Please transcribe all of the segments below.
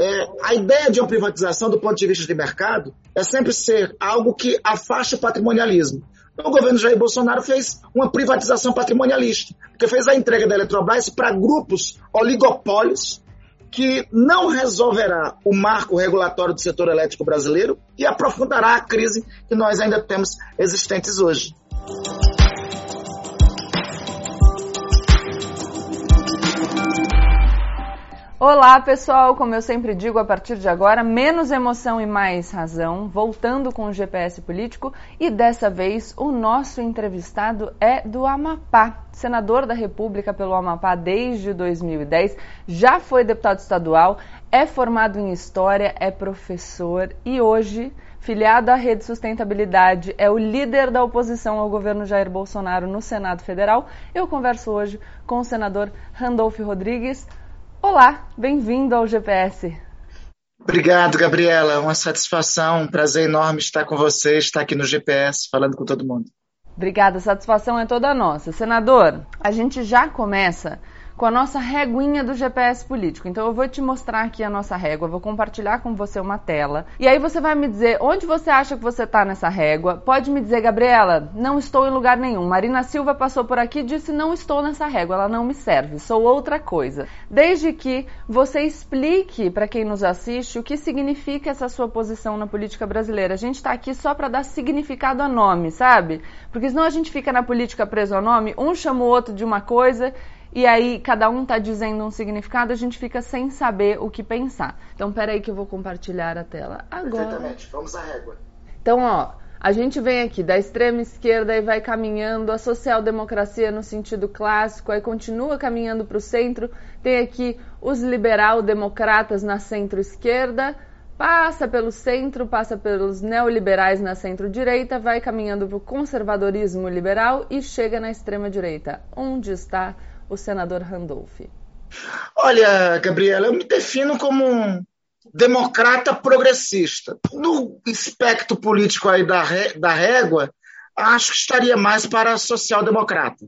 É, a ideia de uma privatização, do ponto de vista de mercado, é sempre ser algo que afaste o patrimonialismo. Então, o governo Jair Bolsonaro fez uma privatização patrimonialista, porque fez a entrega da Eletrobras para grupos oligopólios que não resolverá o marco regulatório do setor elétrico brasileiro e aprofundará a crise que nós ainda temos existentes hoje. Olá, pessoal! Como eu sempre digo, a partir de agora, menos emoção e mais razão, voltando com o GPS político e dessa vez o nosso entrevistado é do Amapá, senador da República pelo Amapá desde 2010, já foi deputado estadual, é formado em História, é professor e hoje, filiado à Rede Sustentabilidade, é o líder da oposição ao governo Jair Bolsonaro no Senado Federal. Eu converso hoje com o senador Randolph Rodrigues. Olá, bem-vindo ao GPS. Obrigado, Gabriela. Uma satisfação, um prazer enorme estar com você, estar aqui no GPS, falando com todo mundo. Obrigada, a satisfação é toda nossa. Senador, a gente já começa com a nossa reguinha do GPS político. Então eu vou te mostrar aqui a nossa régua, vou compartilhar com você uma tela. E aí você vai me dizer onde você acha que você está nessa régua. Pode me dizer, Gabriela, não estou em lugar nenhum. Marina Silva passou por aqui e disse não estou nessa régua, ela não me serve, sou outra coisa. Desde que você explique para quem nos assiste o que significa essa sua posição na política brasileira. A gente está aqui só para dar significado a nome, sabe? Porque senão a gente fica na política preso ao nome, um chama o outro de uma coisa e aí cada um está dizendo um significado, a gente fica sem saber o que pensar. Então, peraí que eu vou compartilhar a tela agora. Perfeitamente, vamos à régua. Então, ó, a gente vem aqui da extrema esquerda e vai caminhando a social-democracia no sentido clássico, aí continua caminhando para o centro, tem aqui os liberal-democratas na centro-esquerda, passa pelo centro, passa pelos neoliberais na centro-direita, vai caminhando para o conservadorismo liberal e chega na extrema-direita. Onde está o senador Randolph? Olha, Gabriela, eu me defino como um democrata progressista. No espectro político aí da, da régua, acho que estaria mais para social-democrata.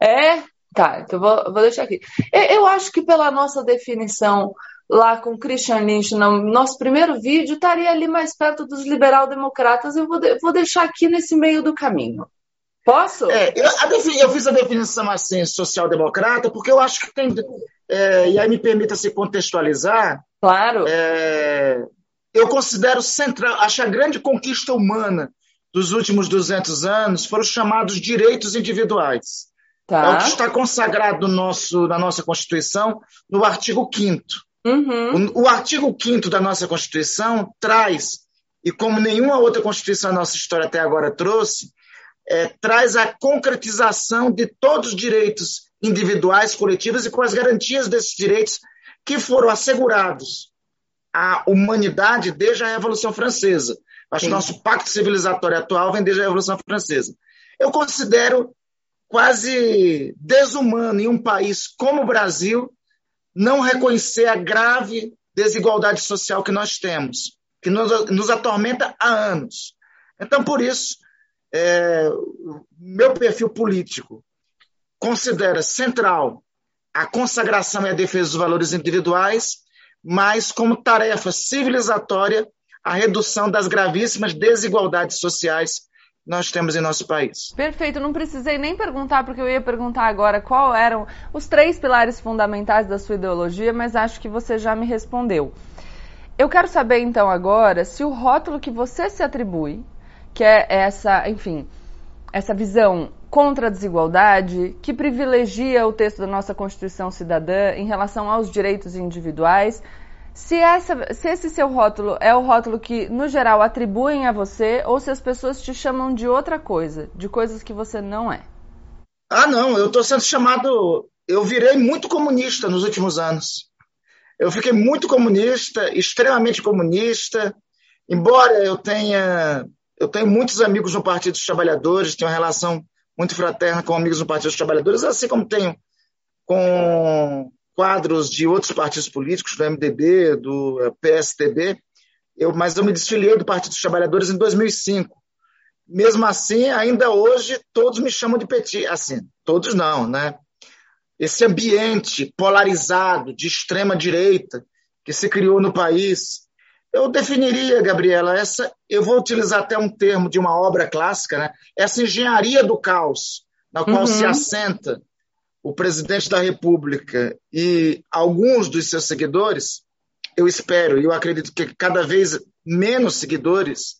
É? Tá, então vou, vou deixar aqui. Eu, eu, acho que pela nossa definição lá com Christian Lynch no nosso primeiro vídeo, estaria ali mais perto dos liberal-democratas. Eu vou, vou deixar aqui nesse meio do caminho. Posso? É, eu, eu, fiz a definição assim, social-democrata, porque eu acho que tem. É, e aí me permita se contextualizar. Claro. É, eu considero central, acho a grande conquista humana dos últimos 200 anos foram os chamados direitos individuais. Tá. É o que está consagrado no nosso, na nossa Constituição, no artigo 5. Uhum. O, o artigo 5 da nossa Constituição traz, e como nenhuma outra Constituição da nossa história até agora trouxe, é, traz a concretização de todos os direitos individuais, coletivos e com as garantias desses direitos que foram assegurados à humanidade desde a Revolução Francesa. Acho que nosso pacto civilizatório atual vem desde a Revolução Francesa. Eu considero quase desumano em um país como o Brasil não reconhecer a grave desigualdade social que nós temos, que nos, nos atormenta há anos. Então, por isso, é, meu perfil político considera central a consagração e a defesa dos valores individuais, mas como tarefa civilizatória a redução das gravíssimas desigualdades sociais nós temos em nosso país. Perfeito, não precisei nem perguntar, porque eu ia perguntar agora qual eram os três pilares fundamentais da sua ideologia, mas acho que você já me respondeu. Eu quero saber então agora se o rótulo que você se atribui que é essa, enfim, essa visão contra a desigualdade, que privilegia o texto da nossa Constituição Cidadã em relação aos direitos individuais. Se, essa, se esse seu rótulo é o rótulo que, no geral, atribuem a você, ou se as pessoas te chamam de outra coisa, de coisas que você não é. Ah, não, eu estou sendo chamado. Eu virei muito comunista nos últimos anos. Eu fiquei muito comunista, extremamente comunista, embora eu tenha eu tenho muitos amigos no Partido dos Trabalhadores, tenho uma relação muito fraterna com amigos no Partido dos Trabalhadores, assim como tenho com quadros de outros partidos políticos, do MDB, do eh, PSDB, eu, mas eu me desfiliei do Partido dos Trabalhadores em 2005. Mesmo assim, ainda hoje, todos me chamam de petit. Assim, todos não, né? Esse ambiente polarizado de extrema direita, que se criou no país. Eu definiria, Gabriela, essa, eu vou utilizar até um termo de uma obra clássica, né? essa engenharia do caos, na qual uhum. se assenta o presidente da República e alguns dos seus seguidores, eu espero e eu acredito que cada vez menos seguidores,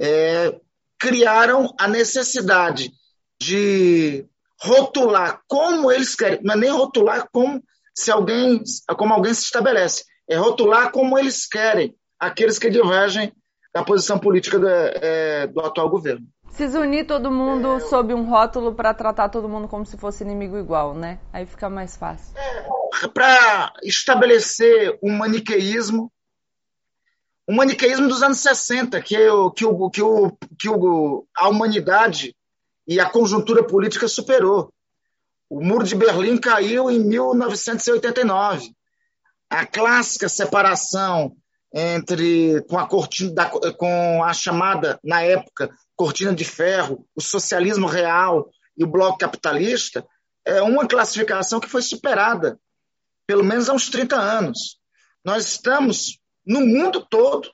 é, criaram a necessidade de rotular como eles querem, não é nem rotular como se alguém, como alguém se estabelece, é rotular como eles querem aqueles que divergem da posição política do, é, do atual governo. Se unir todo mundo é, sob um rótulo para tratar todo mundo como se fosse inimigo igual, né? Aí fica mais fácil. É, para estabelecer um maniqueísmo, um maniqueísmo dos anos 60, que, o, que, o, que, o, que o, a humanidade e a conjuntura política superou. O Muro de Berlim caiu em 1989. A clássica separação entre com a cortina da, com a chamada na época cortina de ferro, o socialismo real e o bloco capitalista é uma classificação que foi superada pelo menos há uns 30 anos. Nós estamos no mundo todo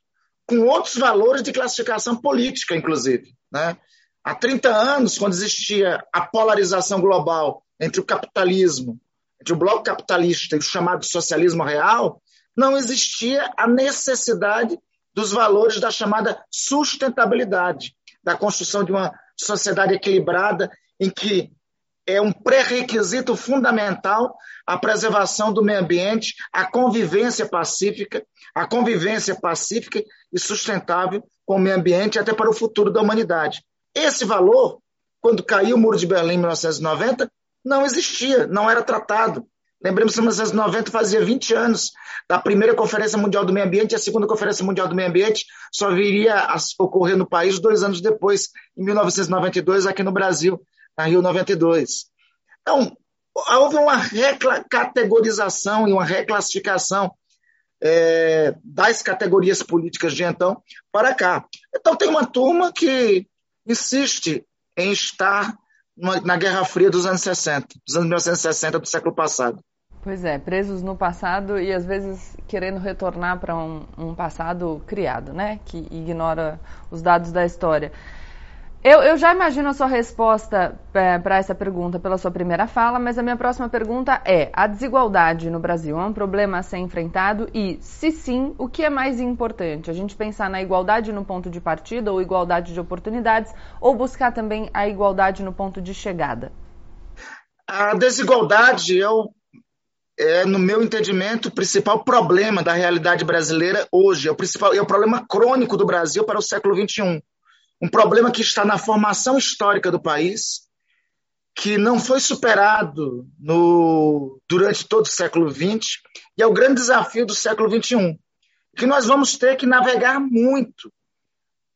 com outros valores de classificação política, inclusive. Né? Há 30 anos, quando existia a polarização global entre o capitalismo, entre o bloco capitalista e o chamado socialismo real, não existia a necessidade dos valores da chamada sustentabilidade, da construção de uma sociedade equilibrada em que é um pré-requisito fundamental a preservação do meio ambiente, a convivência pacífica, a convivência pacífica e sustentável com o meio ambiente até para o futuro da humanidade. Esse valor, quando caiu o Muro de Berlim em 1990, não existia, não era tratado. Lembremos que 1990 fazia 20 anos da primeira Conferência Mundial do Meio Ambiente a segunda Conferência Mundial do Meio Ambiente só viria a ocorrer no país dois anos depois, em 1992, aqui no Brasil, na Rio 92. Então, houve uma recategorização e uma reclassificação é, das categorias políticas de então para cá. Então, tem uma turma que insiste em estar na Guerra Fria dos anos 60, dos anos 1960 do século passado. Pois é, presos no passado e às vezes querendo retornar para um, um, passado criado, né? Que ignora os dados da história. Eu, eu já imagino a sua resposta é, para essa pergunta pela sua primeira fala, mas a minha próxima pergunta é: a desigualdade no Brasil é um problema a ser enfrentado? E, se sim, o que é mais importante? A gente pensar na igualdade no ponto de partida ou igualdade de oportunidades, ou buscar também a igualdade no ponto de chegada? A desigualdade é, o, é no meu entendimento, o principal problema da realidade brasileira hoje. É o, principal, é o problema crônico do Brasil para o século XXI um problema que está na formação histórica do país, que não foi superado no, durante todo o século XX, e é o grande desafio do século XXI, que nós vamos ter que navegar muito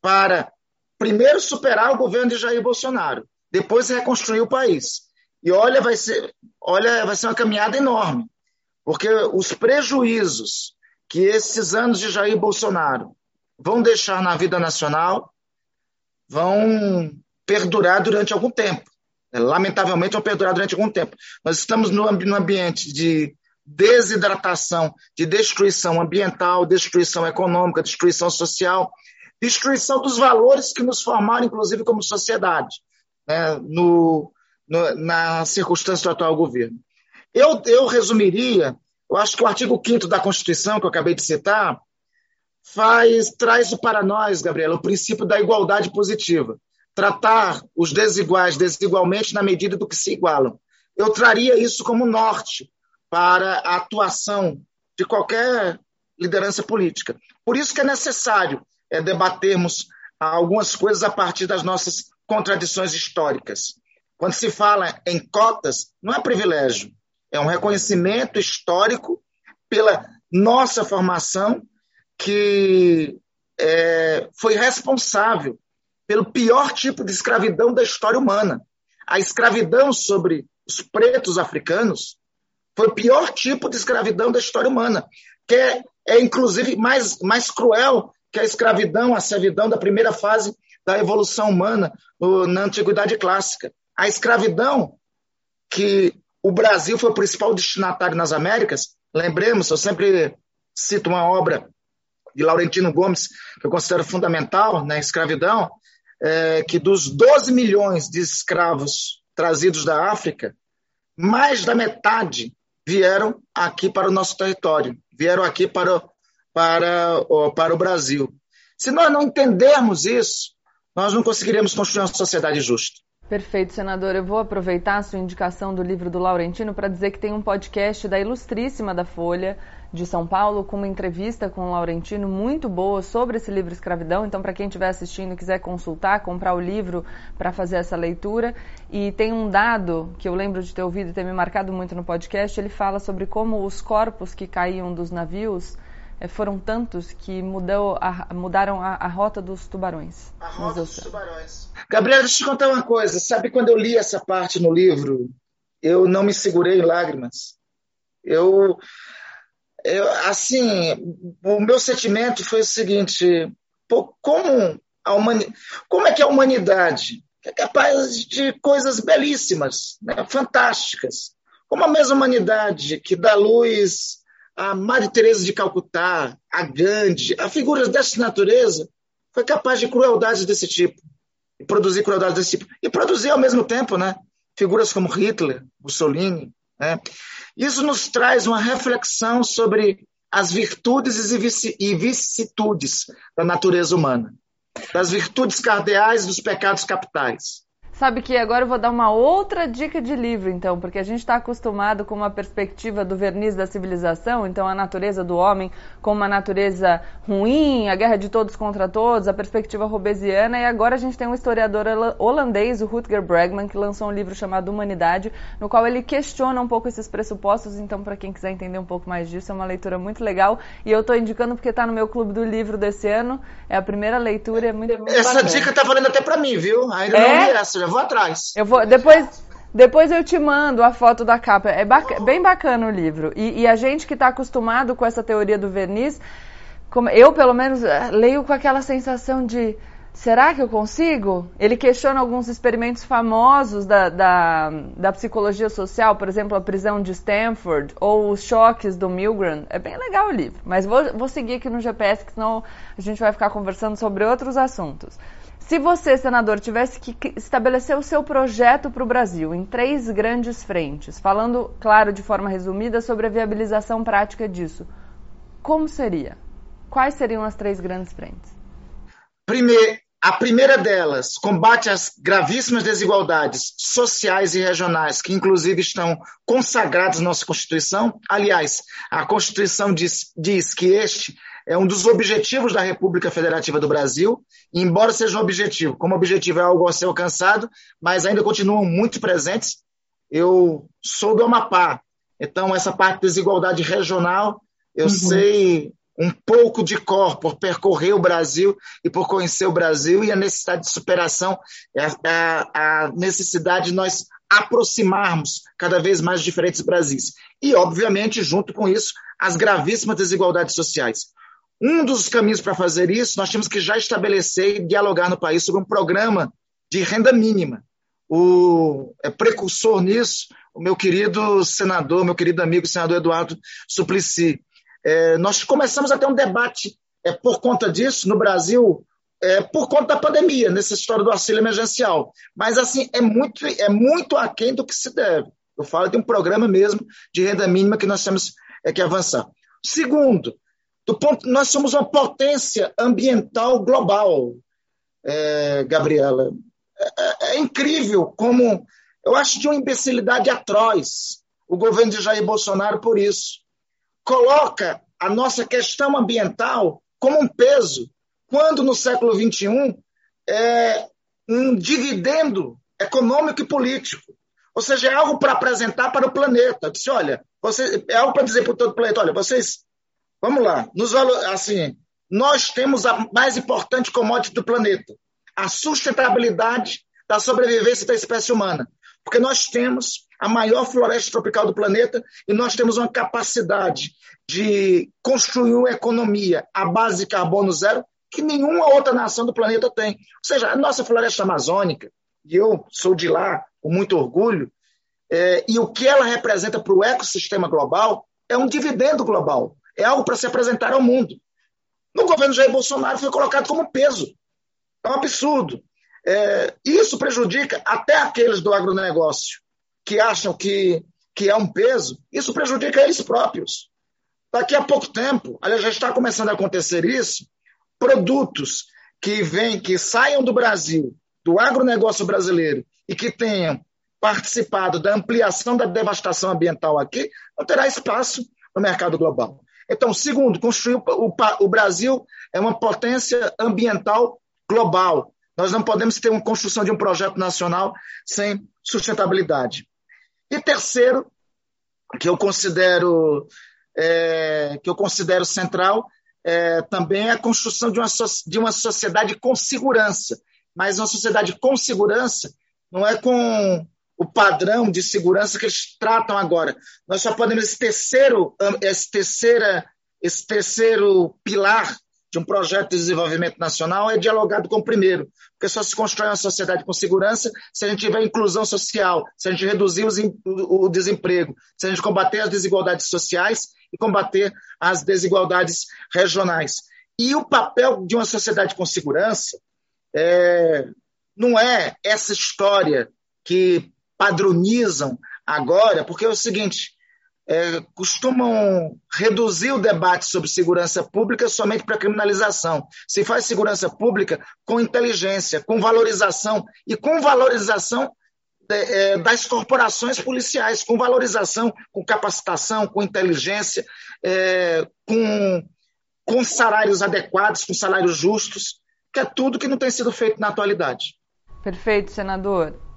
para, primeiro, superar o governo de Jair Bolsonaro, depois reconstruir o país. E olha, vai ser, olha, vai ser uma caminhada enorme, porque os prejuízos que esses anos de Jair Bolsonaro vão deixar na vida nacional vão perdurar durante algum tempo. Lamentavelmente, vão perdurar durante algum tempo. Nós estamos no ambiente de desidratação, de destruição ambiental, destruição econômica, destruição social, destruição dos valores que nos formaram, inclusive, como sociedade, né, no, no, na circunstância do atual governo. Eu, eu resumiria, eu acho que o artigo 5 da Constituição, que eu acabei de citar, faz traz para nós, Gabriela, o princípio da igualdade positiva. Tratar os desiguais desigualmente na medida do que se igualam. Eu traria isso como norte para a atuação de qualquer liderança política. Por isso que é necessário é, debatermos algumas coisas a partir das nossas contradições históricas. Quando se fala em cotas, não é privilégio, é um reconhecimento histórico pela nossa formação que é, foi responsável pelo pior tipo de escravidão da história humana. A escravidão sobre os pretos africanos foi o pior tipo de escravidão da história humana, que é, é inclusive mais, mais cruel que a escravidão, a servidão da primeira fase da evolução humana no, na Antiguidade Clássica. A escravidão que o Brasil foi o principal destinatário nas Américas, lembremos, eu sempre cito uma obra de Laurentino Gomes, que eu considero fundamental na escravidão, é, que dos 12 milhões de escravos trazidos da África, mais da metade vieram aqui para o nosso território, vieram aqui para, para, para o Brasil. Se nós não entendermos isso, nós não conseguiremos construir uma sociedade justa. Perfeito, senador. Eu vou aproveitar a sua indicação do livro do Laurentino para dizer que tem um podcast da Ilustríssima da Folha de São Paulo com uma entrevista com o Laurentino muito boa sobre esse livro Escravidão. Então, para quem estiver assistindo e quiser consultar, comprar o livro para fazer essa leitura. E tem um dado que eu lembro de ter ouvido e ter me marcado muito no podcast. Ele fala sobre como os corpos que caíam dos navios foram tantos que mudou a, mudaram a, a, rota dos tubarões. A rota dos tubarões. Gabriela, deixa eu te contar uma coisa. Sabe quando eu li essa parte no livro, eu não me segurei em lágrimas. Eu, eu assim, o meu sentimento foi o seguinte: pô, como a humani... como é que a humanidade é capaz de coisas belíssimas, né, fantásticas, como a mesma humanidade que dá luz a Madre Teresa de Calcutá, a Gandhi, a figuras dessa natureza, foi capaz de crueldades desse tipo, e produzir crueldades desse tipo, e produzir ao mesmo tempo, né? Figuras como Hitler, Mussolini, né? Isso nos traz uma reflexão sobre as virtudes e vicissitudes da natureza humana, das virtudes cardeais e dos pecados capitais. Sabe que agora eu vou dar uma outra dica de livro, então, porque a gente está acostumado com uma perspectiva do verniz da civilização, então a natureza do homem como uma natureza ruim, a guerra de todos contra todos, a perspectiva robesiana, e agora a gente tem um historiador holandês, o Rutger Bregman, que lançou um livro chamado Humanidade, no qual ele questiona um pouco esses pressupostos, então para quem quiser entender um pouco mais disso, é uma leitura muito legal, e eu estou indicando porque está no meu clube do livro desse ano, é a primeira leitura, é muito, muito Essa bacana. dica está valendo até para mim, viu? Ainda é? não li essa, já vou atrás. Eu vou depois. Depois eu te mando a foto da capa. É bem bacana o livro. E, e a gente que está acostumado com essa teoria do verniz, como, eu pelo menos eh, leio com aquela sensação de será que eu consigo? Ele questiona alguns experimentos famosos da, da, da, psicologia social, por exemplo, a prisão de Stanford ou os choques do Milgram. É bem legal o livro, mas vou, vou seguir aqui no GPS, que senão a gente vai ficar conversando sobre outros assuntos. Se você, senador, tivesse que estabelecer o seu projeto para o Brasil em três grandes frentes, falando, claro, de forma resumida, sobre a viabilização prática disso, como seria? Quais seriam as três grandes frentes? Primeiro, a primeira delas, combate às gravíssimas desigualdades sociais e regionais, que inclusive estão consagradas na nossa Constituição. Aliás, a Constituição diz, diz que este é um dos objetivos da República Federativa do Brasil, embora seja um objetivo, como objetivo é algo a ser alcançado, mas ainda continuam muito presentes. Eu sou do Amapá, então essa parte de desigualdade regional, eu uhum. sei um pouco de cor por percorrer o Brasil e por conhecer o Brasil e a necessidade de superação, a, a necessidade de nós aproximarmos cada vez mais diferentes Brasis. E, obviamente, junto com isso, as gravíssimas desigualdades sociais. Um dos caminhos para fazer isso, nós temos que já estabelecer e dialogar no país sobre um programa de renda mínima. O é precursor nisso, o meu querido senador, meu querido amigo senador Eduardo Suplicy. É, nós começamos a ter um debate é, por conta disso no Brasil, é, por conta da pandemia, nessa história do auxílio emergencial. Mas, assim, é muito, é muito aquém do que se deve. Eu falo de um programa mesmo de renda mínima que nós temos é, que avançar. Segundo, do ponto, nós somos uma potência ambiental global, é, Gabriela. É, é, é, incrível como eu acho de uma imbecilidade atroz o governo de Jair Bolsonaro por isso. Coloca a nossa questão ambiental como um peso, quando no século XXI é um dividendo econômico e político. Ou seja, é algo para apresentar para o planeta. Eu disse, olha, você, é algo para dizer para todo o planeta, olha, vocês Vamos lá. Nos, assim, nós temos a mais importante commodity do planeta, a sustentabilidade da sobrevivência da espécie humana. Porque nós temos a maior floresta tropical do planeta e nós temos uma capacidade de construir uma economia à base de carbono zero que nenhuma outra nação do planeta tem. Ou seja, a nossa floresta amazônica, e eu sou de lá com muito orgulho, é, e o que ela representa para o ecossistema global é um dividendo global. É algo para se apresentar ao mundo. No governo Jair Bolsonaro foi colocado como peso. É um absurdo. É, isso prejudica até aqueles do agronegócio que acham que, que é um peso, isso prejudica eles próprios. Daqui a pouco tempo, aliás, já está começando a acontecer isso, produtos que vêm, que saiam do Brasil, do agronegócio brasileiro, e que tenham participado da ampliação da devastação ambiental aqui, não terá espaço no mercado global. Então, segundo, construir o, o, Brasil é uma potência ambiental global. Nós não podemos ter uma construção de um projeto nacional sem sustentabilidade. E terceiro, que eu considero é, que eu considero central, é, também é a construção de uma, de uma sociedade com segurança. Mas uma sociedade com segurança não é com o padrão de segurança que eles tratam agora. Nós só podemos esse terceiro, esse terceira, esse terceiro pilar de um projeto de desenvolvimento nacional é dialogado com o primeiro, porque só se constrói uma sociedade com segurança se a gente tiver inclusão social, se a gente reduzir os, o desemprego, se a gente combater as desigualdades sociais e combater as desigualdades regionais. E o papel de uma sociedade com segurança é, não é essa história que padronizam agora, porque é o seguinte: é, costumam reduzir o debate sobre segurança pública somente para criminalização. Se faz segurança pública com inteligência, com valorização e com valorização é, é das corporações policiais, com valorização, com capacitação, com inteligência, é, com, com salários adequados, com salários justos, que é tudo que não tem sido feito na atualidade. Perfeito, senador.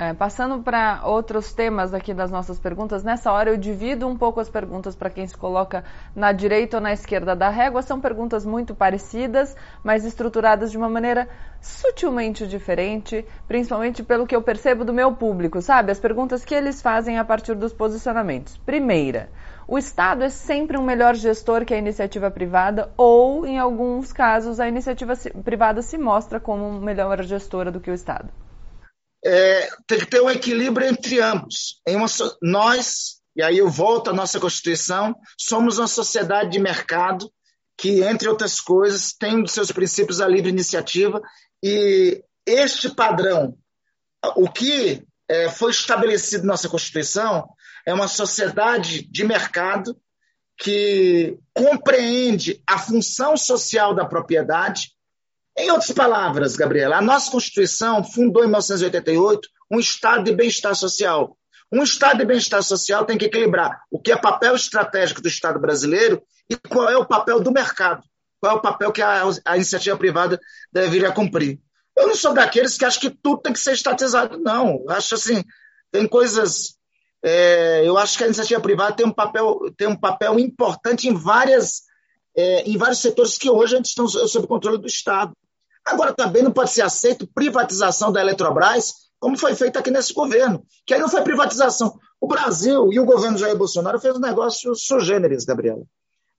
É, passando para outros temas aqui das nossas perguntas, nessa hora eu divido um pouco as perguntas para quem se coloca na direita ou na esquerda da régua. São perguntas muito parecidas, mas estruturadas de uma maneira sutilmente diferente, principalmente pelo que eu percebo do meu público, sabe? As perguntas que eles fazem a partir dos posicionamentos. Primeira, o Estado é sempre um melhor gestor que a iniciativa privada, ou, em alguns casos, a iniciativa privada se mostra como melhor gestora do que o Estado? É, tem que ter um equilíbrio entre ambos. Uma, nós, e aí eu volto à nossa Constituição, somos uma sociedade de mercado que, entre outras coisas, tem dos seus princípios a livre iniciativa e este padrão, o que é, foi estabelecido na nossa Constituição é uma sociedade de mercado que compreende a função social da propriedade em outras palavras, Gabriela, a nossa Constituição fundou em 1988 um estado de bem-estar social. Um estado de bem-estar social tem que equilibrar o que é papel estratégico do Estado brasileiro e qual é o papel do mercado, qual é o papel que a, a iniciativa privada deveria cumprir. Eu não sou daqueles que acham que tudo tem que ser estatizado, não. Eu acho assim, tem coisas. É, eu acho que a iniciativa privada tem um papel, tem um papel importante em várias, é, em vários setores que hoje estão sob controle do Estado. Agora, também não pode ser aceito privatização da Eletrobras, como foi feito aqui nesse governo, que aí não foi privatização. O Brasil e o governo Jair Bolsonaro fez um negócio sugêneres, Gabriela.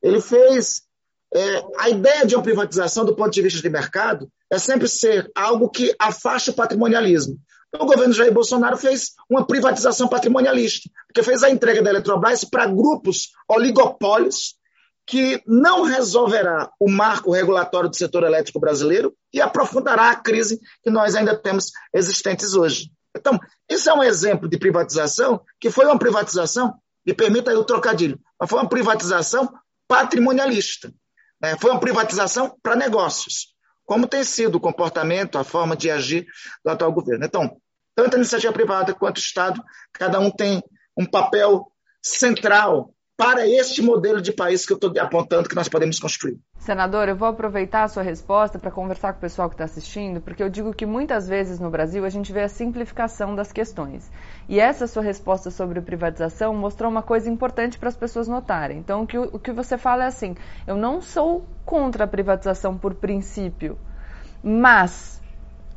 Ele fez. É, a ideia de uma privatização, do ponto de vista de mercado, é sempre ser algo que afaste o patrimonialismo. O governo Jair Bolsonaro fez uma privatização patrimonialista, porque fez a entrega da Eletrobras para grupos oligopólios que não resolverá o marco regulatório do setor elétrico brasileiro e aprofundará a crise que nós ainda temos existentes hoje. Então, isso é um exemplo de privatização que foi uma privatização, me permita aí o trocadilho, mas foi uma privatização patrimonialista. Né? Foi uma privatização para negócios, como tem sido o comportamento, a forma de agir do atual governo. Então, tanto a iniciativa privada quanto o Estado, cada um tem um papel central para este modelo de país que eu estou apontando que nós podemos construir. Senador, eu vou aproveitar a sua resposta para conversar com o pessoal que está assistindo, porque eu digo que muitas vezes no Brasil a gente vê a simplificação das questões. E essa sua resposta sobre privatização mostrou uma coisa importante para as pessoas notarem. Então, o que, o que você fala é assim: eu não sou contra a privatização por princípio, mas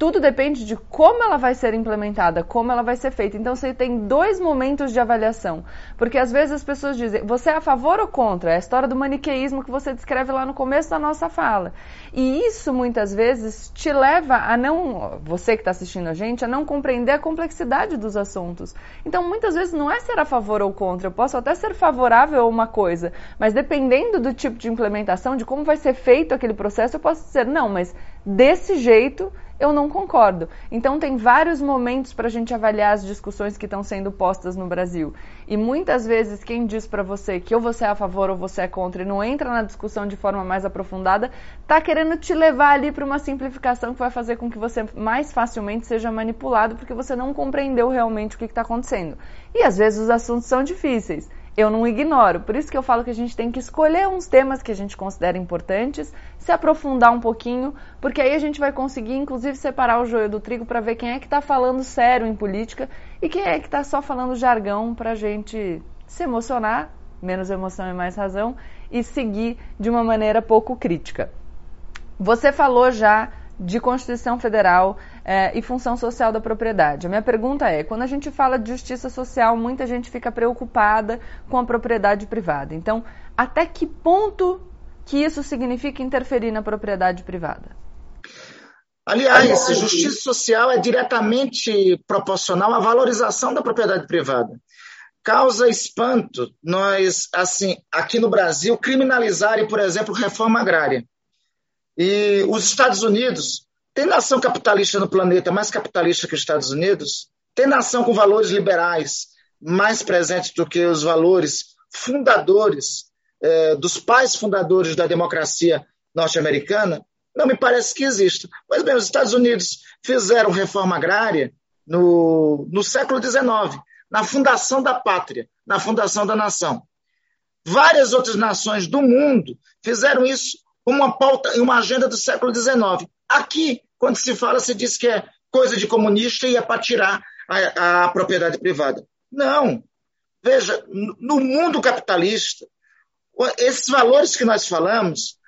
tudo depende de como ela vai ser implementada, como ela vai ser feita. Então você tem dois momentos de avaliação. Porque às vezes as pessoas dizem, você é a favor ou contra? É a história do maniqueísmo que você descreve lá no começo da nossa fala. E isso muitas vezes te leva a não, você que está assistindo a gente, a não compreender a complexidade dos assuntos. Então muitas vezes não é ser a favor ou contra. Eu posso até ser favorável a uma coisa, mas dependendo do tipo de implementação, de como vai ser feito aquele processo, eu posso dizer, não, mas desse jeito eu não concordo. Então, tem vários momentos para a gente avaliar as discussões que estão sendo postas no Brasil. E muitas vezes, quem diz para você que ou você é a favor ou você é contra e não entra na discussão de forma mais aprofundada, está querendo te levar ali para uma simplificação que vai fazer com que você mais facilmente seja manipulado, porque você não compreendeu realmente o que está acontecendo. E às vezes os assuntos são difíceis eu não ignoro. Por isso que eu falo que a gente tem que escolher uns temas que a gente considera importantes, se aprofundar um pouquinho, porque aí a gente vai conseguir, inclusive, separar o joio do trigo para ver quem é que está falando sério em política e quem é que está só falando jargão para a gente se emocionar, menos emoção e mais razão, e seguir de uma maneira pouco crítica. Você falou já de Constituição Federal é, e função social da propriedade. A minha pergunta é: quando a gente fala de justiça social, muita gente fica preocupada com a propriedade privada. Então, até que ponto que isso significa interferir na propriedade privada? Aliás, justiça social é diretamente proporcional à valorização da propriedade privada. Causa espanto nós, assim, aqui no Brasil, criminalizarem, por exemplo, reforma agrária. E os Estados Unidos, tem nação capitalista no planeta mais capitalista que os Estados Unidos? Tem nação com valores liberais mais presentes do que os valores fundadores, eh, dos pais fundadores da democracia norte-americana? Não me parece que exista. Pois bem, os Estados Unidos fizeram reforma agrária no, no século XIX, na fundação da pátria, na fundação da nação. Várias outras nações do mundo fizeram isso uma pauta, uma agenda do século XIX. Aqui, quando se fala, se diz que é coisa de comunista e é para tirar a, a propriedade privada. Não. Veja, no mundo capitalista, esses valores que nós falamos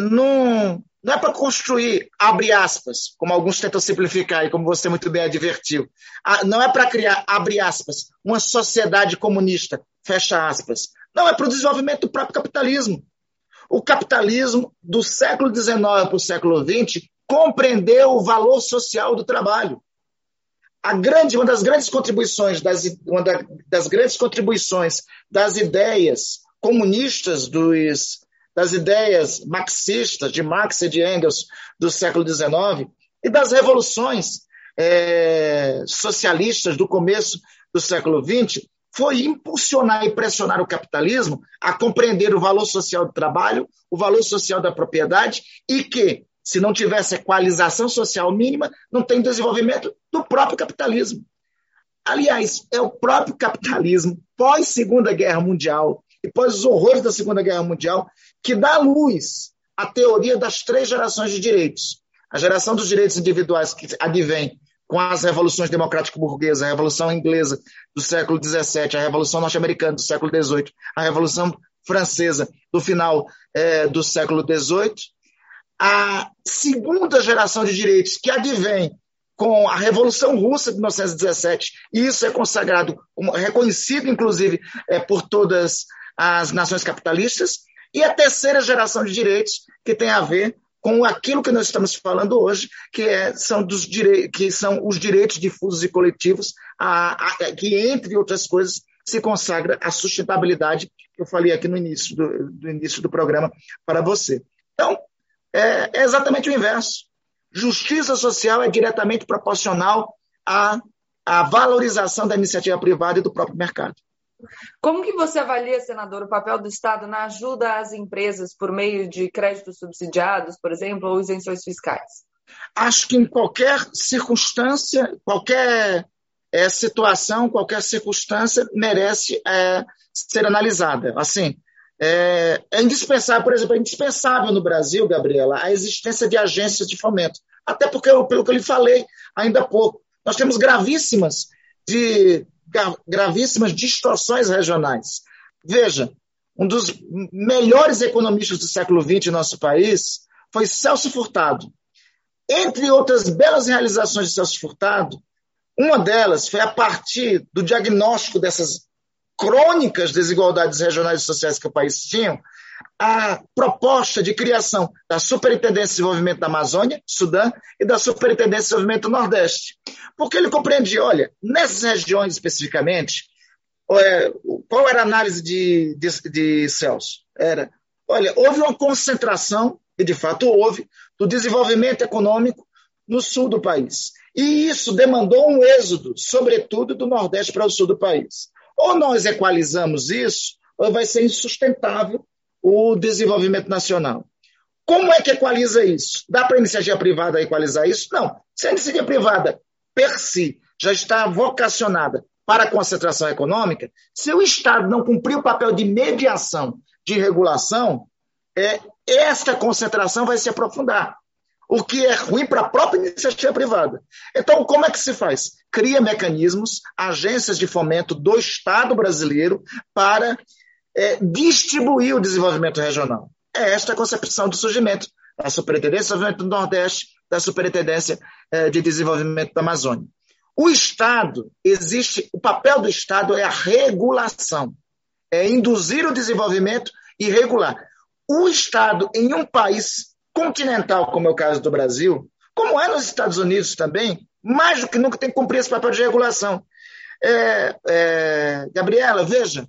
não, não é para construir, abre aspas, como alguns tentam simplificar e como você muito bem advertiu. Não é para criar, abre aspas, uma sociedade comunista, fecha aspas. Não, é para o desenvolvimento do próprio capitalismo. O capitalismo do século XIX para o século XX compreendeu o valor social do trabalho. A grande, uma das grandes contribuições das, uma das grandes contribuições das ideias comunistas dos, das ideias marxistas de Marx e de Engels do século XIX e das revoluções é, socialistas do começo do século XX foi impulsionar e pressionar o capitalismo a compreender o valor social do trabalho, o valor social da propriedade e que, se não tivesse equalização social mínima, não tem desenvolvimento do próprio capitalismo. Aliás, é o próprio capitalismo, pós Segunda Guerra Mundial e pós os horrores da Segunda Guerra Mundial, que dá luz à teoria das três gerações de direitos. A geração dos direitos individuais que advém com as revoluções democrático-burguesas, a Revolução Inglesa do século XVII, a Revolução Norte-Americana do século XVIII, a Revolução Francesa do final é, do século XVIII, a segunda geração de direitos que advém com a Revolução Russa de 1917, e isso é consagrado, reconhecido inclusive é, por todas as nações capitalistas, e a terceira geração de direitos que tem a ver com aquilo que nós estamos falando hoje, que, é, são, dos que são os direitos difusos e coletivos, a, a, que, entre outras coisas, se consagra a sustentabilidade, que eu falei aqui no início do, do início do programa para você. Então, é, é exatamente o inverso. Justiça social é diretamente proporcional à, à valorização da iniciativa privada e do próprio mercado. Como que você avalia, senador, o papel do Estado na ajuda às empresas por meio de créditos subsidiados, por exemplo, ou isenções fiscais? Acho que em qualquer circunstância, qualquer é, situação, qualquer circunstância merece é, ser analisada. Assim, é, é, indispensável, por exemplo, é indispensável no Brasil, Gabriela, a existência de agências de fomento. Até porque, pelo que eu lhe falei ainda há pouco, nós temos gravíssimas de gravíssimas distorções regionais. Veja, um dos melhores economistas do século XX em nosso país foi Celso Furtado. Entre outras belas realizações de Celso Furtado, uma delas foi a partir do diagnóstico dessas crônicas desigualdades regionais e sociais que o país tinha, a proposta de criação da Superintendência de Desenvolvimento da Amazônia, Sudã, e da Superintendência de Desenvolvimento do Nordeste. Porque ele compreendia, olha, nessas regiões especificamente, é, qual era a análise de, de, de Celso? Era, olha, houve uma concentração, e de fato houve, do desenvolvimento econômico no sul do país. E isso demandou um êxodo, sobretudo do Nordeste para o sul do país. Ou nós equalizamos isso, ou vai ser insustentável o desenvolvimento nacional. Como é que equaliza isso? Dá para a iniciativa privada equalizar isso? Não. Se a iniciativa privada, per si, já está vocacionada para a concentração econômica, se o Estado não cumprir o papel de mediação, de regulação, é, concentração vai se aprofundar o que é ruim para a própria iniciativa privada. Então, como é que se faz? Cria mecanismos, agências de fomento do Estado brasileiro para é, distribuir o desenvolvimento regional. É esta a concepção do surgimento da Superintendência de Desenvolvimento do Nordeste, da Superintendência é, de Desenvolvimento da Amazônia. O Estado, existe, o papel do Estado é a regulação, é induzir o desenvolvimento e regular. O Estado, em um país continental, como é o caso do Brasil, como é nos Estados Unidos também, mais do que nunca tem que cumprir esse papel de regulação. É, é, Gabriela, veja,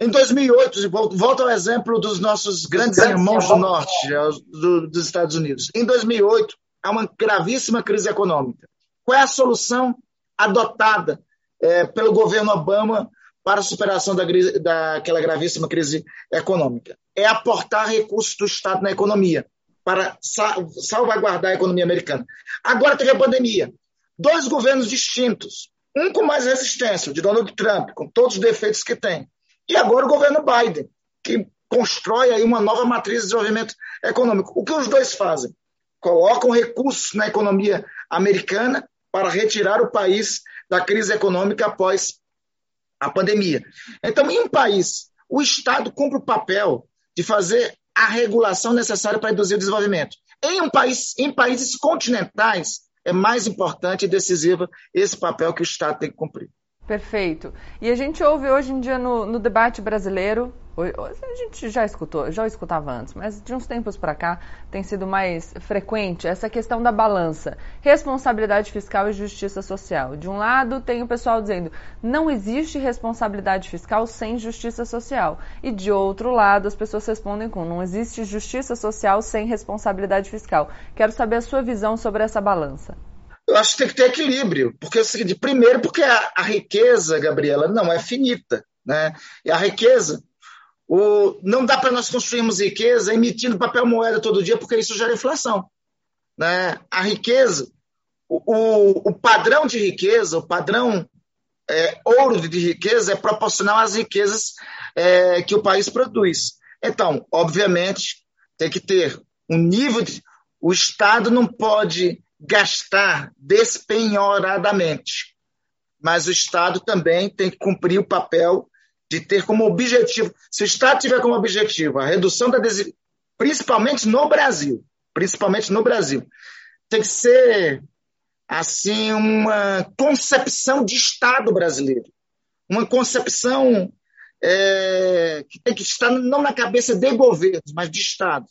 em 2008, volta ao exemplo dos nossos grandes irmãos do Norte, é, do, dos Estados Unidos. Em 2008, há uma gravíssima crise econômica. Qual é a solução adotada é, pelo governo Obama para a superação da, daquela gravíssima crise econômica. É aportar recursos do Estado na economia para salvaguardar a economia americana. Agora teve a pandemia. Dois governos distintos, um com mais resistência, o de Donald Trump, com todos os defeitos que tem, e agora o governo Biden, que constrói aí uma nova matriz de desenvolvimento econômico. O que os dois fazem? Colocam recursos na economia americana para retirar o país da crise econômica após a pandemia. Então, em um país, o Estado cumpre o papel de fazer a regulação necessária para induzir o desenvolvimento. Em um país, em países continentais, é mais importante e decisivo esse papel que o Estado tem que cumprir. Perfeito. E a gente ouve hoje em dia no, no debate brasileiro a gente já escutou, já escutava antes, mas de uns tempos para cá tem sido mais frequente essa questão da balança, responsabilidade fiscal e justiça social. De um lado, tem o pessoal dizendo não existe responsabilidade fiscal sem justiça social, e de outro lado, as pessoas respondem com não existe justiça social sem responsabilidade fiscal. Quero saber a sua visão sobre essa balança. Eu acho que tem que ter equilíbrio, porque é o seguinte, primeiro porque a, a riqueza, Gabriela, não é finita, né? E a riqueza o, não dá para nós construirmos riqueza emitindo papel moeda todo dia, porque isso gera inflação. Né? A riqueza, o, o, o padrão de riqueza, o padrão é, ouro de riqueza é proporcional às riquezas é, que o país produz. Então, obviamente, tem que ter um nível de. O Estado não pode gastar despenhoradamente, mas o Estado também tem que cumprir o papel de ter como objetivo, se o Estado tiver como objetivo a redução da desigualdade, principalmente no Brasil, principalmente no Brasil, tem que ser assim uma concepção de Estado brasileiro, uma concepção é, que tem que estar não na cabeça de governos, mas de Estado.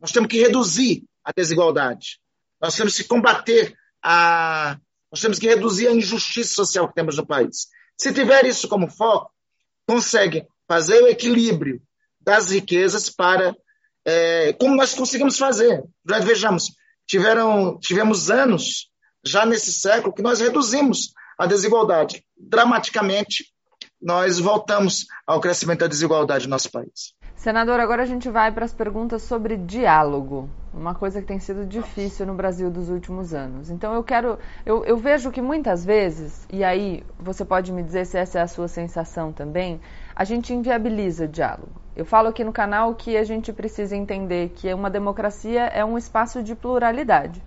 Nós temos que reduzir a desigualdade. Nós temos que combater a. Nós temos que reduzir a injustiça social que temos no país. Se tiver isso como foco, consegue fazer o equilíbrio das riquezas para é, como nós conseguimos fazer. Já vejamos, tiveram, tivemos anos já nesse século que nós reduzimos a desigualdade dramaticamente. Nós voltamos ao crescimento da desigualdade no nosso país. Senador, agora a gente vai para as perguntas sobre diálogo, uma coisa que tem sido difícil no Brasil dos últimos anos. Então eu quero, eu, eu, vejo que muitas vezes, e aí você pode me dizer se essa é a sua sensação também, a gente inviabiliza o diálogo. Eu falo aqui no canal que a gente precisa entender que uma democracia é um espaço de pluralidade.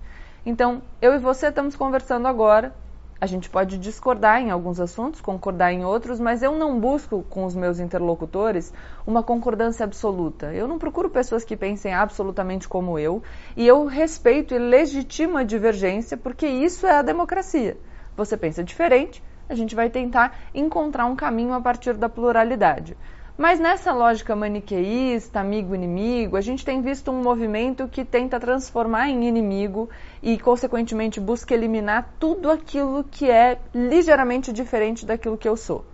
Então eu e você estamos conversando agora A gente pode discordar em alguns assuntos, concordar em outros, mas eu não busco com os meus interlocutores uma concordância absoluta. Eu não procuro pessoas que pensem absolutamente como eu e eu respeito e legitimo a divergência porque isso é a democracia. Você pensa diferente, a gente vai tentar encontrar um caminho a partir da pluralidade. Mas nessa lógica maniqueísta, amigo-inimigo, a gente tem visto um movimento que tenta transformar em inimigo e, consequentemente, busca eliminar tudo aquilo que é ligeiramente diferente daquilo que eu sou.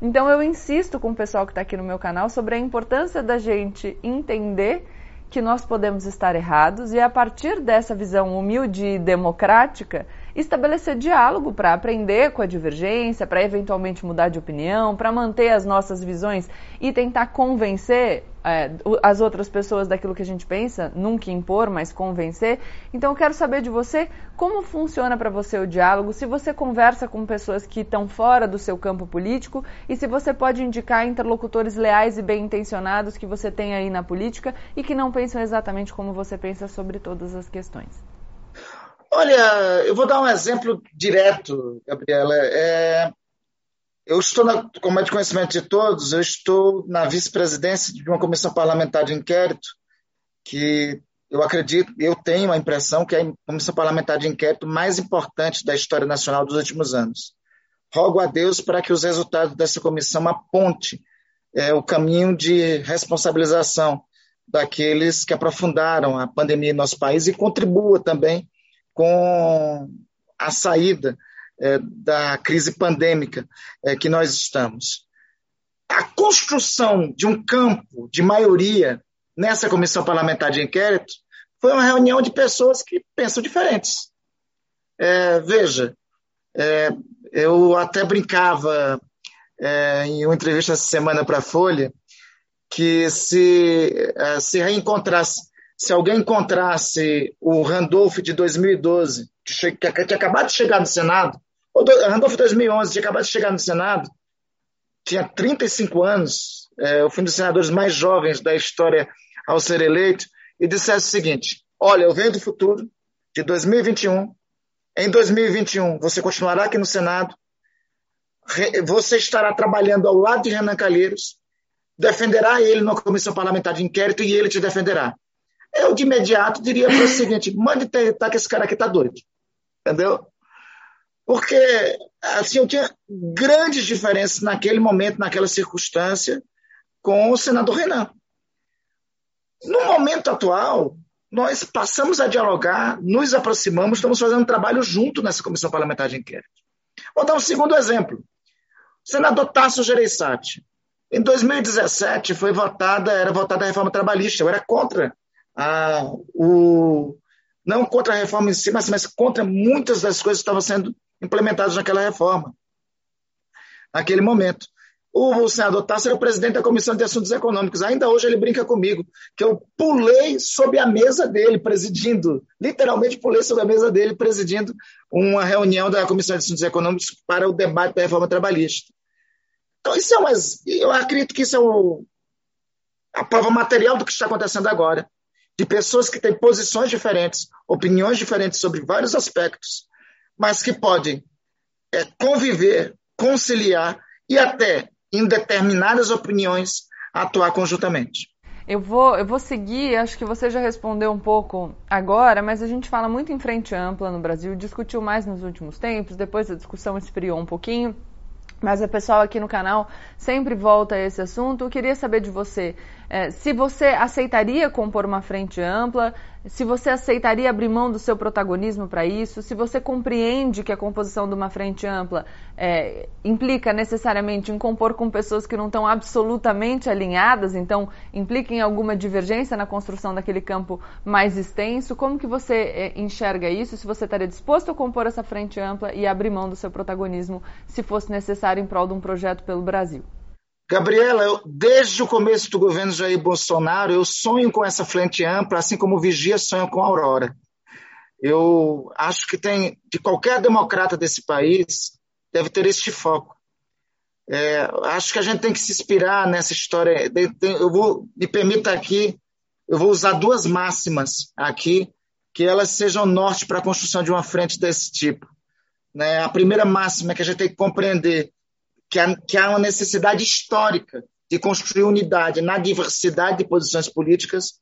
Então, eu insisto com o pessoal que está aqui no meu canal sobre a importância da gente entender que nós podemos estar errados e, a partir dessa visão humilde e democrática, estabelecer diálogo para aprender com a divergência, para eventualmente mudar de opinião, para manter as nossas visões e tentar convencer é, as outras pessoas daquilo que a gente pensa, nunca impor, mas convencer. Então eu quero saber de você como funciona para você o diálogo, se você conversa com pessoas que estão fora do seu campo político e se você pode indicar interlocutores leais e bem intencionados que você tem aí na política e que não pensam exatamente como você pensa sobre todas as questões. Olha, eu vou dar um exemplo direto, Gabriela. É, eu estou, na, como é de conhecimento de todos, eu estou na vice-presidência de uma comissão parlamentar de inquérito, que eu acredito, eu tenho a impressão que é a comissão parlamentar de inquérito mais importante da história nacional dos últimos anos. Rogo a Deus para que os resultados dessa comissão aponte é, o caminho de responsabilização daqueles que aprofundaram a pandemia em nosso país e contribua também com a saída é, da crise pandêmica é, que nós estamos. A construção de um campo de maioria nessa comissão parlamentar de inquérito foi uma reunião de pessoas que pensam diferentes. É, veja, é, eu até brincava é, em uma entrevista essa semana para a Folha que se é, se reencontrasse se alguém encontrasse o Randolph de 2012, que, tinha acabado de chegar no Senado, ou do, Randolph 2011, tinha acabado de chegar no Senado, tinha 35 anos, é, o fim dos senadores mais jovens da história ao ser eleito, e dissesse o seguinte: Olha, eu venho do futuro, de 2021, em 2021 você continuará aqui no Senado, você estará trabalhando ao lado de Renan Calheiros, defenderá ele na comissão parlamentar de inquérito e ele te defenderá eu de imediato diria o seguinte: mande tentar que esse cara aqui está doido. Entendeu? Porque assim, eu tinha grandes diferenças naquele momento, naquela circunstância, com o senador Renan. No momento atual, nós passamos a dialogar, nos aproximamos, estamos fazendo um trabalho junto nessa comissão parlamentar de inquérito. Vou dar um segundo exemplo. O senador Tasso Gereissati. Em 2017 foi votada, era votada a reforma trabalhista, eu era contra a, o, não contra a reforma em si, mas, mas contra muitas das coisas que estavam sendo implementadas naquela reforma, naquele momento. O, o senador Tasso era o presidente da Comissão de Assuntos Econômicos. Ainda hoje ele brinca comigo, que eu pulei sob a mesa dele, presidindo, literalmente pulei sob a mesa dele, presidindo uma reunião da Comissão de Assuntos Econômicos para o debate da reforma trabalhista. Então, isso é umas, eu acredito que isso é o, a prova material do que está acontecendo agora de pessoas que têm posições diferentes, opiniões diferentes sobre vários aspectos, mas que podem é, conviver, conciliar e até, em determinadas opiniões, atuar conjuntamente. Eu vou, eu vou seguir, acho que você já respondeu um pouco agora, mas a gente fala muito em frente ampla no Brasil, discutiu mais nos últimos tempos, depois a discussão esfriou um pouquinho. Mas o pessoal aqui no canal sempre volta a esse assunto. Eu queria saber de você é, se você aceitaria compor uma frente ampla, se você aceitaria abrir mão do seu protagonismo para isso, se você compreende que a composição de uma frente ampla é, implica necessariamente em compor com pessoas que não estão absolutamente alinhadas, então implica em alguma divergência na construção daquele campo mais extenso, como que você é, enxerga isso? Se você estaria disposto a compor essa frente ampla e abrir mão do seu protagonismo se fosse necessário em prol de um projeto pelo Brasil? Gabriela, eu, desde o começo do governo Jair Bolsonaro, eu sonho com essa frente ampla, assim como o Vigia sonha com a Aurora. Eu acho que tem, de qualquer democrata desse país, deve ter este foco. É, acho que a gente tem que se inspirar nessa história. Eu vou, me permita aqui, eu vou usar duas máximas aqui, que elas sejam norte para a construção de uma frente desse tipo. Né? A primeira máxima é que a gente tem que compreender que há, que há uma necessidade histórica de construir unidade na diversidade de posições políticas,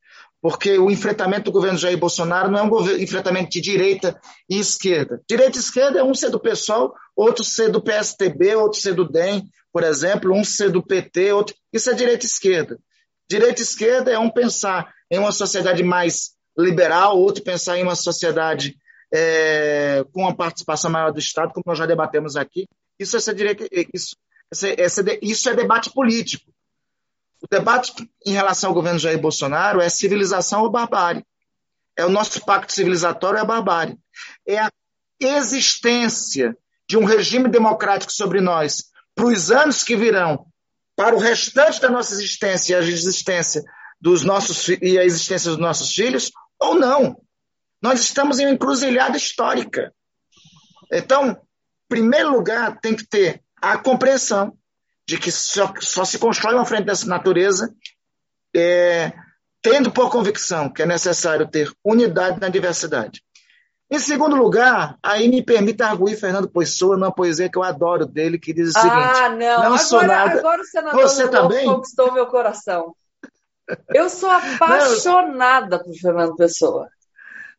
porque o enfrentamento do governo Jair Bolsonaro não é um enfrentamento de direita e esquerda. Direita e esquerda é um ser do PSOL, outro ser do PSTB, outro ser do DEM, por exemplo, um ser do PT, outro. Isso é direita e esquerda. Direita e esquerda é um pensar em uma sociedade mais liberal, outro pensar em uma sociedade é, com uma participação maior do Estado, como nós já debatemos aqui. Isso é, direita, isso, isso é debate político. O debate em relação ao governo Jair Bolsonaro é civilização ou barbárie. É o nosso pacto civilizatório é a barbárie. É a existência de um regime democrático sobre nós para os anos que virão, para o restante da nossa existência e a existência dos nossos e a existência dos nossos filhos ou não. Nós estamos em uma encruzilhada histórica. Então, primeiro lugar, tem que ter a compreensão de que só, só se constrói uma frente dessa natureza é, tendo por convicção que é necessário ter unidade na diversidade. Em segundo lugar, aí me permite arguir Fernando Pessoa numa poesia que eu adoro dele, que diz o seguinte: Ah, não, não agora, sou nada. Agora o senador Você também conquistou meu coração. Eu sou apaixonada não, por Fernando Pessoa.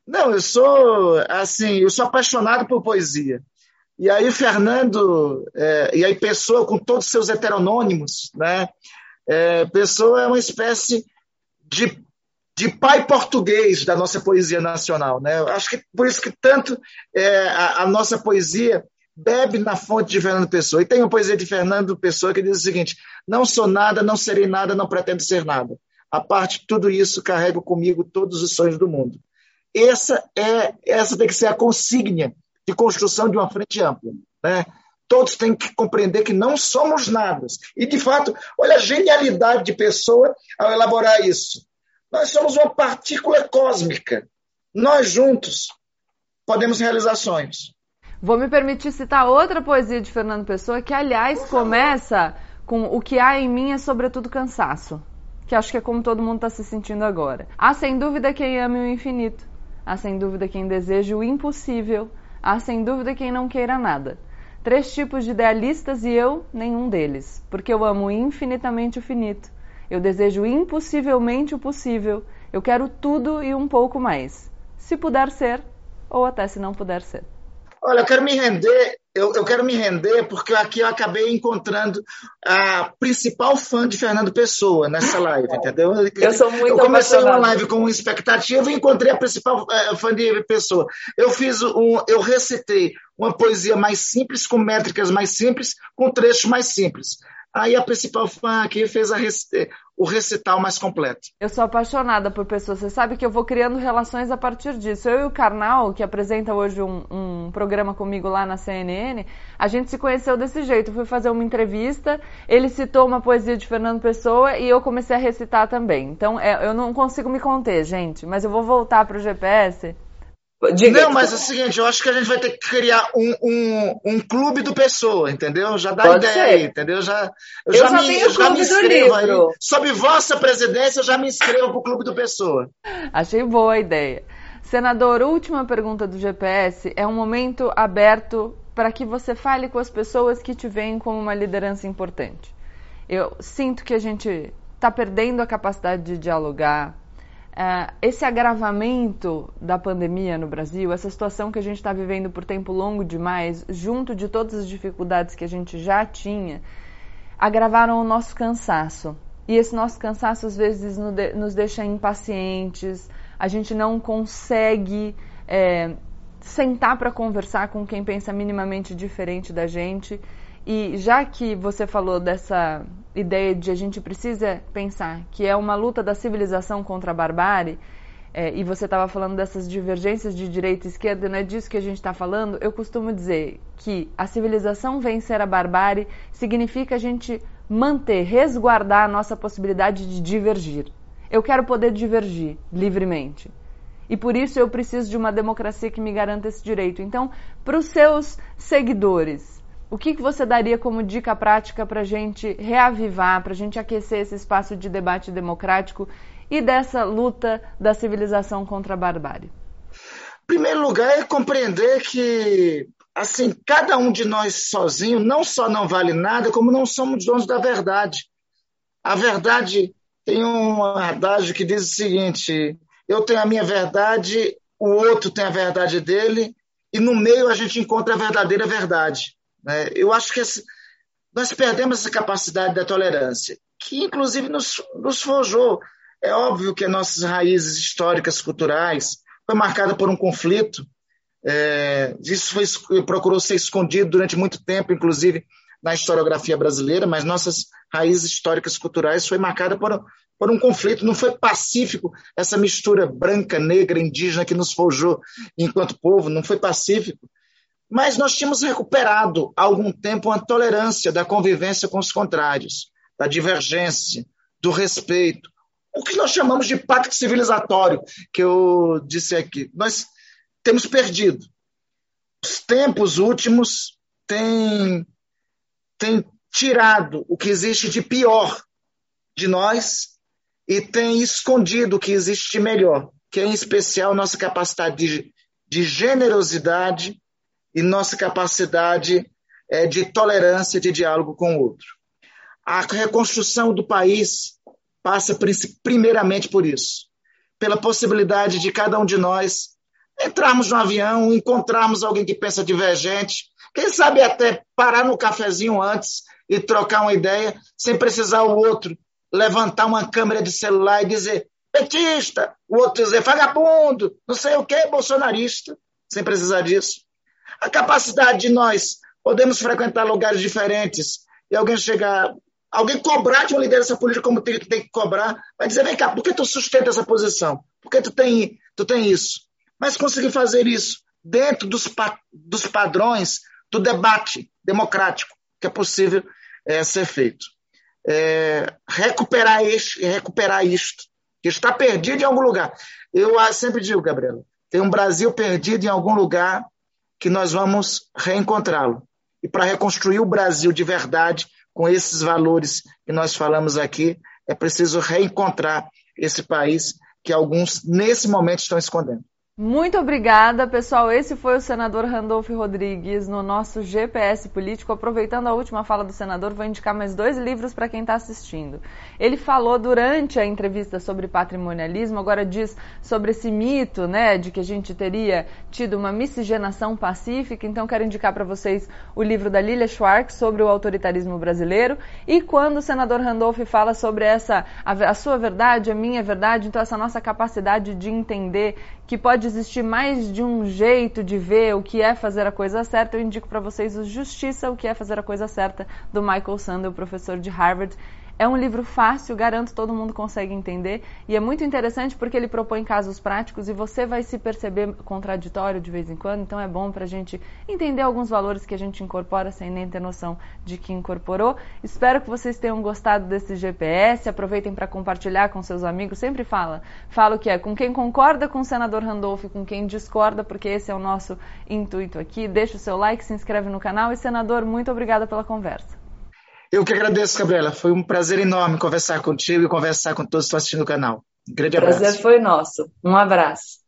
Não, eu sou assim, eu sou apaixonado por poesia. E aí Fernando, é, e aí Pessoa com todos os seus heteronônimos, né? É, Pessoa é uma espécie de, de pai português da nossa poesia nacional, né? Acho que por isso que tanto é, a, a, nossa poesia bebe na fonte de Fernando Pessoa. E tem uma poesia de Fernando Pessoa que diz o seguinte: não sou nada, não serei nada, não pretendo ser nada. A parte de tudo isso carrego comigo todos os sonhos do mundo. Essa é essa tem que ser a consígnia de construção de uma frente ampla. Né? Todos têm que compreender que não somos nada. E, de fato, olha a genialidade de pessoa ao elaborar isso. Nós somos uma partícula cósmica. Nós juntos podemos realizar sonhos. Vou me permitir citar outra poesia de Fernando Pessoa, que, aliás, começa com o que há em mim é sobretudo cansaço. Que acho que é como todo mundo está se sentindo agora. Há sem dúvida quem ame o infinito. Há sem dúvida quem deseja o impossível há sem dúvida quem não queira nada. Três tipos de idealistas e eu, nenhum deles, porque eu amo infinitamente o finito. Eu desejo impossivelmente o possível. Eu quero tudo e um pouco mais. Se puder ser, ou até se não puder ser. Olha, eu quero me render, eu, eu, quero me render porque aqui eu acabei encontrando a principal fã de Fernando Pessoa nessa live, entendeu? Eu sou muito Eu comecei uma live com expectativa e encontrei a principal é, fã de Pessoa. Eu fiz um, eu recitei uma poesia mais simples, com métricas mais simples, com trechos mais simples. Aí a principal fã aqui fez a, o recital mais completo. Eu sou apaixonada por pessoas. Você sabe que eu vou criando relações a partir disso. Eu e o Karnal, que apresenta hoje um, um programa comigo lá na CNN, a gente se conheceu desse jeito. Eu fui fazer uma entrevista, ele citou uma poesia de Fernando Pessoa e eu comecei a recitar também. Então é, eu não consigo me conter, gente, mas eu vou voltar para o GPS Diga, não, mas é o seguinte, eu acho que a gente vai ter que criar um, um, um clube do Pessoa, entendeu? Já dá Pode ideia ser. aí, entendeu? Já, eu, eu já, já, me, eu já me inscrevo aí. Sob vossa presidência, eu já me inscrevo para o clube do Pessoa. Achei boa a ideia. Senador, última pergunta do GPS. É um momento aberto para que você fale com as pessoas que te veem como uma liderança importante. Eu sinto que a gente está perdendo a capacidade de dialogar, Uh, esse agravamento da pandemia no Brasil, essa situação que a gente está vivendo por tempo longo demais, junto de todas as dificuldades que a gente já tinha, agravaram o nosso cansaço. E esse nosso cansaço às vezes nos deixa impacientes, a gente não consegue é, sentar para conversar com quem pensa minimamente diferente da gente. E já que você falou dessa ideia de a gente precisa pensar que é uma luta da civilização contra a barbárie, é, e você estava falando dessas divergências de direita e esquerda, não é disso que a gente está falando, eu costumo dizer que a civilização vencer a barbárie significa a gente manter, resguardar a nossa possibilidade de divergir. Eu quero poder divergir livremente. E por isso eu preciso de uma democracia que me garanta esse direito. Então, para os seus seguidores, o que, que você daria como dica prática para a gente reavivar, para a gente aquecer esse espaço de debate democrático e dessa luta da civilização contra a barbárie? Em primeiro lugar, é compreender que assim, cada um de nós sozinho não só não vale nada, como não somos donos da verdade. A verdade tem um adágio que diz o seguinte: eu tenho a minha verdade, o outro tem a verdade dele, e no meio a gente encontra a verdadeira verdade. Né? Eu acho que esse, nós perdemos essa capacidade da tolerância, que inclusive nos, nos forjou. É óbvio que nossas raízes históricas, culturais, foi marcada por um conflito. É, isso foi, procurou ser escondido durante muito tempo, inclusive na historiografia brasileira, mas nossas raízes históricas culturais foi marcada por, por um conflito, não foi pacífico essa mistura branca, negra, indígena que nos forjou enquanto povo, não foi pacífico. Mas nós tínhamos recuperado há algum tempo a tolerância da convivência com os contrários, da divergência, do respeito, o que nós chamamos de pacto civilizatório, que eu disse aqui. Nós temos perdido. Os tempos últimos têm, têm tirado o que existe de pior de nós e têm escondido o que existe de melhor, que é, em especial, nossa capacidade de, de generosidade e nossa capacidade é, de tolerância, de diálogo com o outro. A reconstrução do país passa primeiramente por isso, pela possibilidade de cada um de nós entrarmos no avião, encontrarmos alguém que pensa divergente, quem sabe até parar no cafezinho antes e trocar uma ideia, sem precisar o outro levantar uma câmera de celular e dizer petista, o outro dizer vagabundo, não sei o que, bolsonarista, sem precisar disso a capacidade de nós podemos frequentar lugares diferentes e alguém chegar, alguém cobrar de uma liderança política como tem, tem que cobrar, vai dizer, vem cá, por que tu sustenta essa posição? Por que tu tem, tu tem isso? Mas conseguir fazer isso dentro dos, dos padrões do debate democrático que é possível é, ser feito. É, recuperar, este, recuperar isto, que está perdido em algum lugar. Eu sempre digo, Gabriela, tem um Brasil perdido em algum lugar que nós vamos reencontrá-lo. E para reconstruir o Brasil de verdade, com esses valores que nós falamos aqui, é preciso reencontrar esse país que alguns, nesse momento, estão escondendo. Muito obrigada, pessoal. Esse foi o senador Randolph Rodrigues no nosso GPS Político. Aproveitando a última fala do senador, vou indicar mais dois livros para quem está assistindo. Ele falou durante a entrevista sobre patrimonialismo, agora diz sobre esse mito, né, de que a gente teria tido uma miscigenação pacífica. Então, quero indicar para vocês o livro da Lilia Schwartz sobre o autoritarismo brasileiro. E quando o senador Randolph fala sobre essa, a, a sua verdade, a minha verdade, então essa nossa capacidade de entender que pode existir mais de um jeito de ver o que é fazer a coisa certa, eu indico para vocês o Justiça, o que é fazer a coisa certa, do Michael Sandel, professor de Harvard. É um livro fácil, garanto todo mundo consegue entender e é muito interessante porque ele propõe casos práticos e você vai se perceber contraditório de vez em quando, então é bom para a gente entender alguns valores que a gente incorpora sem nem ter noção de que incorporou. Espero que vocês tenham gostado desse GPS, aproveitem para compartilhar com seus amigos, sempre fala, falo que é com quem concorda com o senador Randolph, com quem discorda, porque esse é o nosso intuito aqui. Deixa o seu like, se inscreve no canal e senador, muito obrigada pela conversa. Eu que agradeço, Gabriela. Foi um prazer enorme conversar contigo e conversar com todos que estão assistindo o canal. Um grande abraço. Prazer foi nosso. Um abraço.